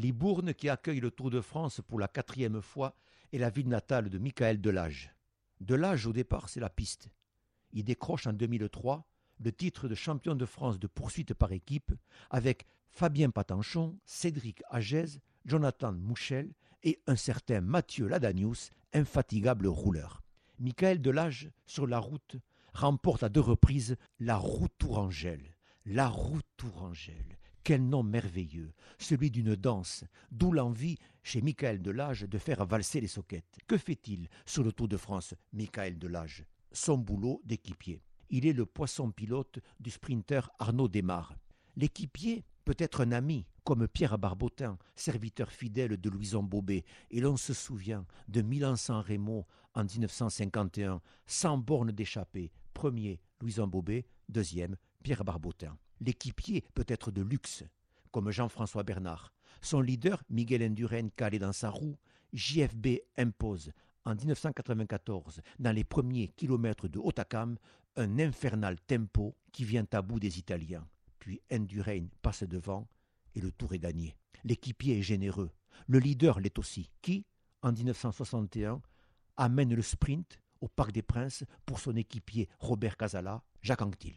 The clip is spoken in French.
Libourne, qui accueille le Tour de France pour la quatrième fois, est la ville natale de Michael Delage. Delage, au départ, c'est la piste. Il décroche en 2003 le titre de champion de France de poursuite par équipe avec Fabien Patanchon, Cédric Agez, Jonathan Mouchel et un certain Mathieu Ladanius, infatigable rouleur. Michael Delage, sur la route, remporte à deux reprises la route Tourangelle. La route Tourangelle. Quel nom merveilleux, celui d'une danse, d'où l'envie chez Michael Delage de faire valser les soquettes. Que fait-il sur le Tour de France, Michael Delage? Son boulot d'équipier. Il est le poisson pilote du sprinter Arnaud Desmar. L'équipier peut être un ami, comme Pierre Barbotin, serviteur fidèle de Louison Bobet, et l'on se souvient de Milan-San Remo en 1951, sans borne d'échappée. Premier, Louison Bobet, deuxième, Pierre Barbotin. L'équipier peut être de luxe, comme Jean-François Bernard. Son leader, Miguel Indurain, calé dans sa roue, JFB impose en 1994, dans les premiers kilomètres de Hautacam, un infernal tempo qui vient à bout des Italiens. Puis Indurain passe devant et le tour est gagné. L'équipier est généreux. Le leader l'est aussi, qui, en 1961, amène le sprint au Parc des Princes pour son équipier Robert Casala, Jacques Anquetil.